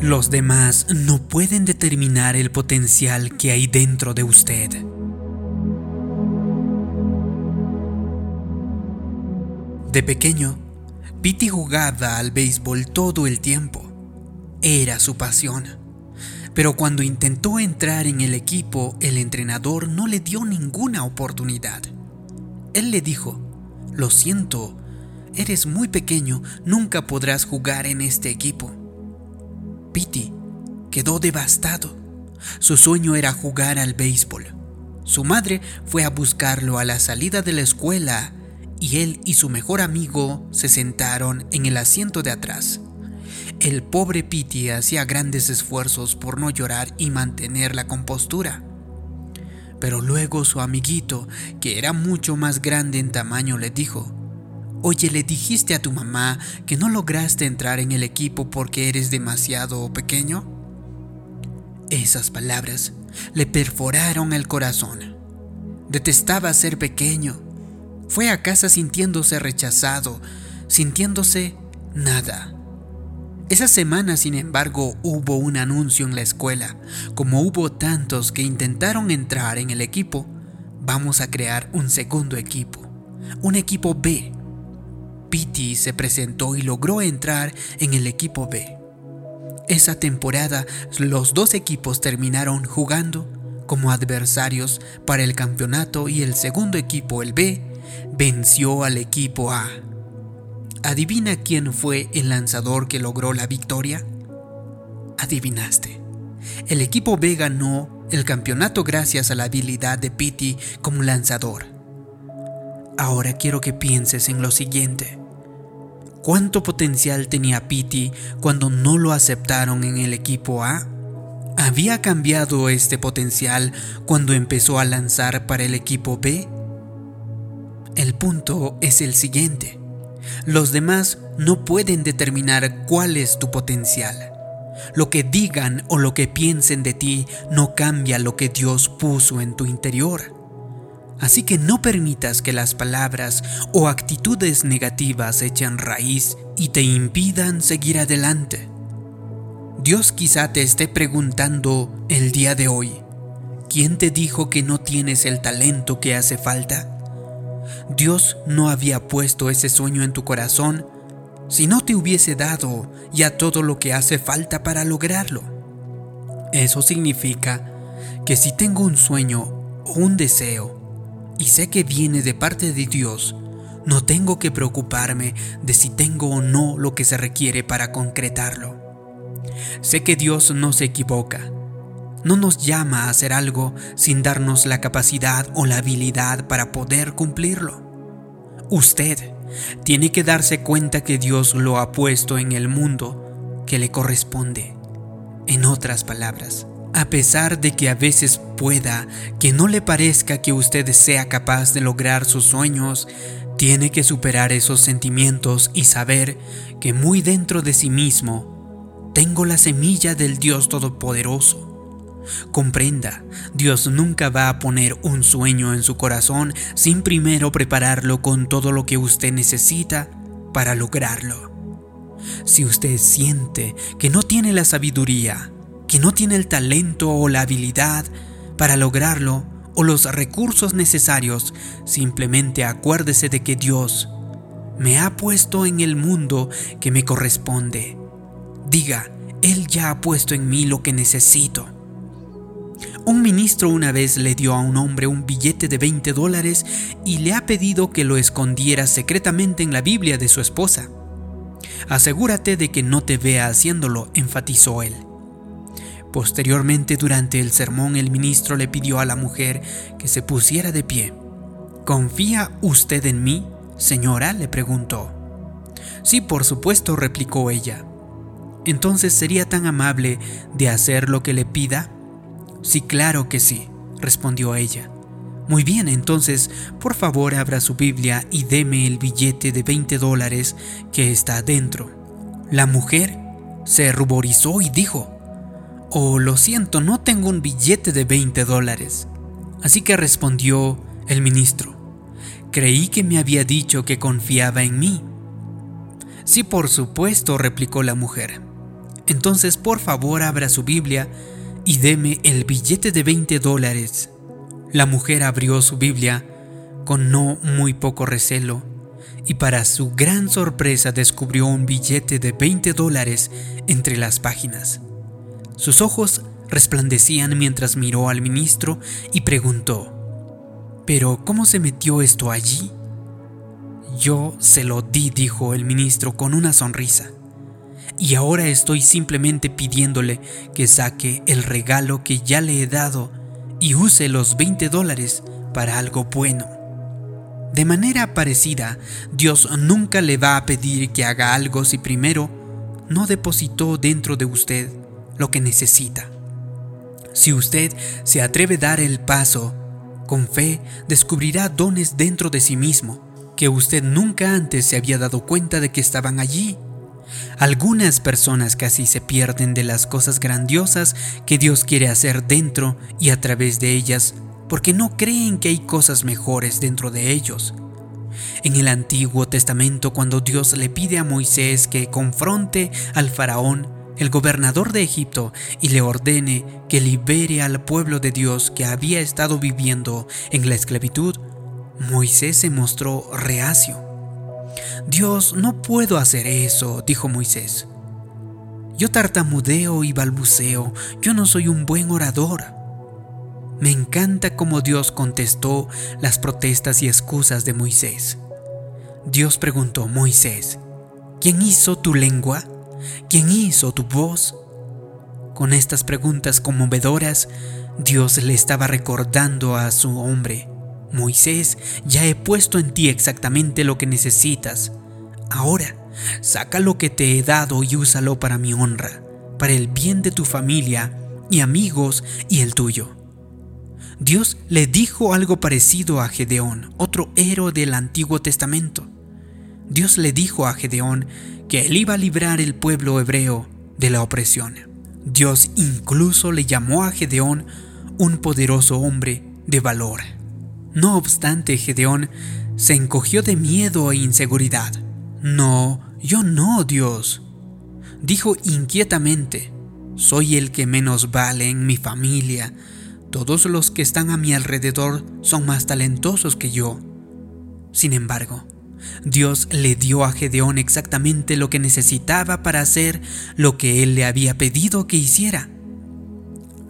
Los demás no pueden determinar el potencial que hay dentro de usted. De pequeño, Pity jugaba al béisbol todo el tiempo. Era su pasión. Pero cuando intentó entrar en el equipo, el entrenador no le dio ninguna oportunidad. Él le dijo, lo siento, eres muy pequeño, nunca podrás jugar en este equipo. Pity quedó devastado. Su sueño era jugar al béisbol. Su madre fue a buscarlo a la salida de la escuela y él y su mejor amigo se sentaron en el asiento de atrás. El pobre Pity hacía grandes esfuerzos por no llorar y mantener la compostura. Pero luego su amiguito, que era mucho más grande en tamaño, le dijo, Oye, ¿le dijiste a tu mamá que no lograste entrar en el equipo porque eres demasiado pequeño? Esas palabras le perforaron el corazón. Detestaba ser pequeño. Fue a casa sintiéndose rechazado, sintiéndose nada. Esa semana, sin embargo, hubo un anuncio en la escuela. Como hubo tantos que intentaron entrar en el equipo, vamos a crear un segundo equipo, un equipo B Pity se presentó y logró entrar en el equipo B. Esa temporada los dos equipos terminaron jugando como adversarios para el campeonato y el segundo equipo, el B, venció al equipo A. ¿Adivina quién fue el lanzador que logró la victoria? Adivinaste. El equipo B ganó el campeonato gracias a la habilidad de Pity como lanzador. Ahora quiero que pienses en lo siguiente. ¿Cuánto potencial tenía Pity cuando no lo aceptaron en el equipo A? ¿Había cambiado este potencial cuando empezó a lanzar para el equipo B? El punto es el siguiente. Los demás no pueden determinar cuál es tu potencial. Lo que digan o lo que piensen de ti no cambia lo que Dios puso en tu interior. Así que no permitas que las palabras o actitudes negativas echen raíz y te impidan seguir adelante. Dios quizá te esté preguntando el día de hoy, ¿quién te dijo que no tienes el talento que hace falta? Dios no había puesto ese sueño en tu corazón si no te hubiese dado ya todo lo que hace falta para lograrlo. Eso significa que si tengo un sueño o un deseo, y sé que viene de parte de Dios, no tengo que preocuparme de si tengo o no lo que se requiere para concretarlo. Sé que Dios no se equivoca. No nos llama a hacer algo sin darnos la capacidad o la habilidad para poder cumplirlo. Usted tiene que darse cuenta que Dios lo ha puesto en el mundo que le corresponde. En otras palabras, a pesar de que a veces pueda que no le parezca que usted sea capaz de lograr sus sueños, tiene que superar esos sentimientos y saber que muy dentro de sí mismo tengo la semilla del Dios Todopoderoso. Comprenda, Dios nunca va a poner un sueño en su corazón sin primero prepararlo con todo lo que usted necesita para lograrlo. Si usted siente que no tiene la sabiduría, que no tiene el talento o la habilidad para lograrlo o los recursos necesarios, simplemente acuérdese de que Dios me ha puesto en el mundo que me corresponde. Diga, Él ya ha puesto en mí lo que necesito. Un ministro una vez le dio a un hombre un billete de 20 dólares y le ha pedido que lo escondiera secretamente en la Biblia de su esposa. Asegúrate de que no te vea haciéndolo, enfatizó él. Posteriormente, durante el sermón, el ministro le pidió a la mujer que se pusiera de pie. ¿Confía usted en mí, señora? le preguntó. Sí, por supuesto, replicó ella. Entonces, ¿sería tan amable de hacer lo que le pida? Sí, claro que sí, respondió ella. Muy bien, entonces, por favor, abra su Biblia y deme el billete de 20 dólares que está dentro. La mujer se ruborizó y dijo, Oh, lo siento, no tengo un billete de 20 dólares. Así que respondió el ministro. Creí que me había dicho que confiaba en mí. Sí, por supuesto, replicó la mujer. Entonces por favor abra su Biblia y deme el billete de 20 dólares. La mujer abrió su Biblia con no muy poco recelo y para su gran sorpresa descubrió un billete de 20 dólares entre las páginas. Sus ojos resplandecían mientras miró al ministro y preguntó, ¿Pero cómo se metió esto allí? Yo se lo di, dijo el ministro con una sonrisa. Y ahora estoy simplemente pidiéndole que saque el regalo que ya le he dado y use los 20 dólares para algo bueno. De manera parecida, Dios nunca le va a pedir que haga algo si primero no depositó dentro de usted lo que necesita. Si usted se atreve a dar el paso, con fe descubrirá dones dentro de sí mismo que usted nunca antes se había dado cuenta de que estaban allí. Algunas personas casi se pierden de las cosas grandiosas que Dios quiere hacer dentro y a través de ellas porque no creen que hay cosas mejores dentro de ellos. En el Antiguo Testamento, cuando Dios le pide a Moisés que confronte al faraón, el gobernador de Egipto, y le ordene que libere al pueblo de Dios que había estado viviendo en la esclavitud, Moisés se mostró reacio. Dios, no puedo hacer eso, dijo Moisés. Yo tartamudeo y balbuceo, yo no soy un buen orador. Me encanta cómo Dios contestó las protestas y excusas de Moisés. Dios preguntó, Moisés, ¿quién hizo tu lengua? ¿Quién hizo tu voz? Con estas preguntas conmovedoras, Dios le estaba recordando a su hombre, Moisés, ya he puesto en ti exactamente lo que necesitas. Ahora, saca lo que te he dado y úsalo para mi honra, para el bien de tu familia y amigos y el tuyo. Dios le dijo algo parecido a Gedeón, otro héroe del Antiguo Testamento. Dios le dijo a Gedeón que él iba a librar el pueblo hebreo de la opresión. Dios incluso le llamó a Gedeón un poderoso hombre de valor. No obstante, Gedeón se encogió de miedo e inseguridad. No, yo no, Dios. Dijo inquietamente, soy el que menos vale en mi familia, todos los que están a mi alrededor son más talentosos que yo. Sin embargo, Dios le dio a Gedeón exactamente lo que necesitaba para hacer lo que él le había pedido que hiciera.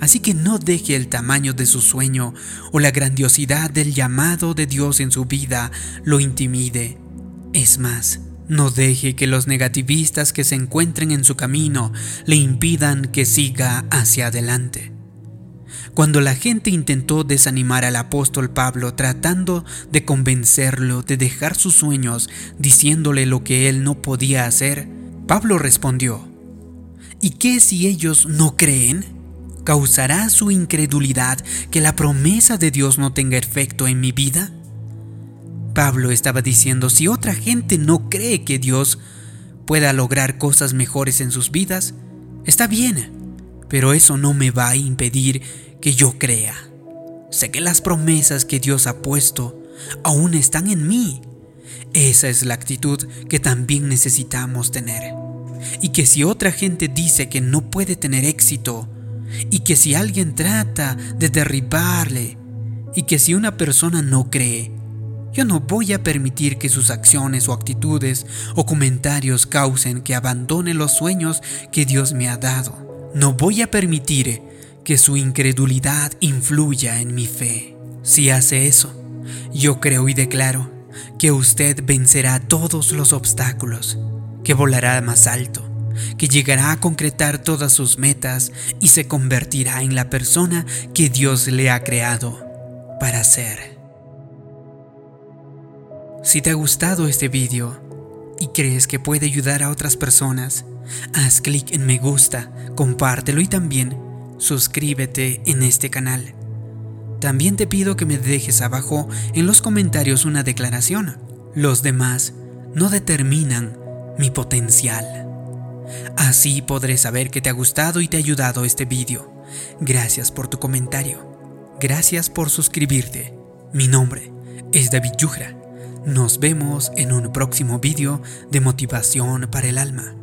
Así que no deje el tamaño de su sueño o la grandiosidad del llamado de Dios en su vida lo intimide. Es más, no deje que los negativistas que se encuentren en su camino le impidan que siga hacia adelante. Cuando la gente intentó desanimar al apóstol Pablo tratando de convencerlo de dejar sus sueños, diciéndole lo que él no podía hacer, Pablo respondió, ¿Y qué si ellos no creen? ¿Causará su incredulidad que la promesa de Dios no tenga efecto en mi vida? Pablo estaba diciendo, si otra gente no cree que Dios pueda lograr cosas mejores en sus vidas, está bien, pero eso no me va a impedir que yo crea. Sé que las promesas que Dios ha puesto aún están en mí. Esa es la actitud que también necesitamos tener. Y que si otra gente dice que no puede tener éxito, y que si alguien trata de derribarle, y que si una persona no cree, yo no voy a permitir que sus acciones o actitudes o comentarios causen que abandone los sueños que Dios me ha dado. No voy a permitir que su incredulidad influya en mi fe. Si hace eso, yo creo y declaro que usted vencerá todos los obstáculos, que volará más alto, que llegará a concretar todas sus metas y se convertirá en la persona que Dios le ha creado para ser. Si te ha gustado este video y crees que puede ayudar a otras personas, haz clic en me gusta, compártelo y también suscríbete en este canal. También te pido que me dejes abajo en los comentarios una declaración. Los demás no determinan mi potencial. Así podré saber que te ha gustado y te ha ayudado este vídeo. Gracias por tu comentario. Gracias por suscribirte. Mi nombre es David Yujra. Nos vemos en un próximo vídeo de motivación para el alma.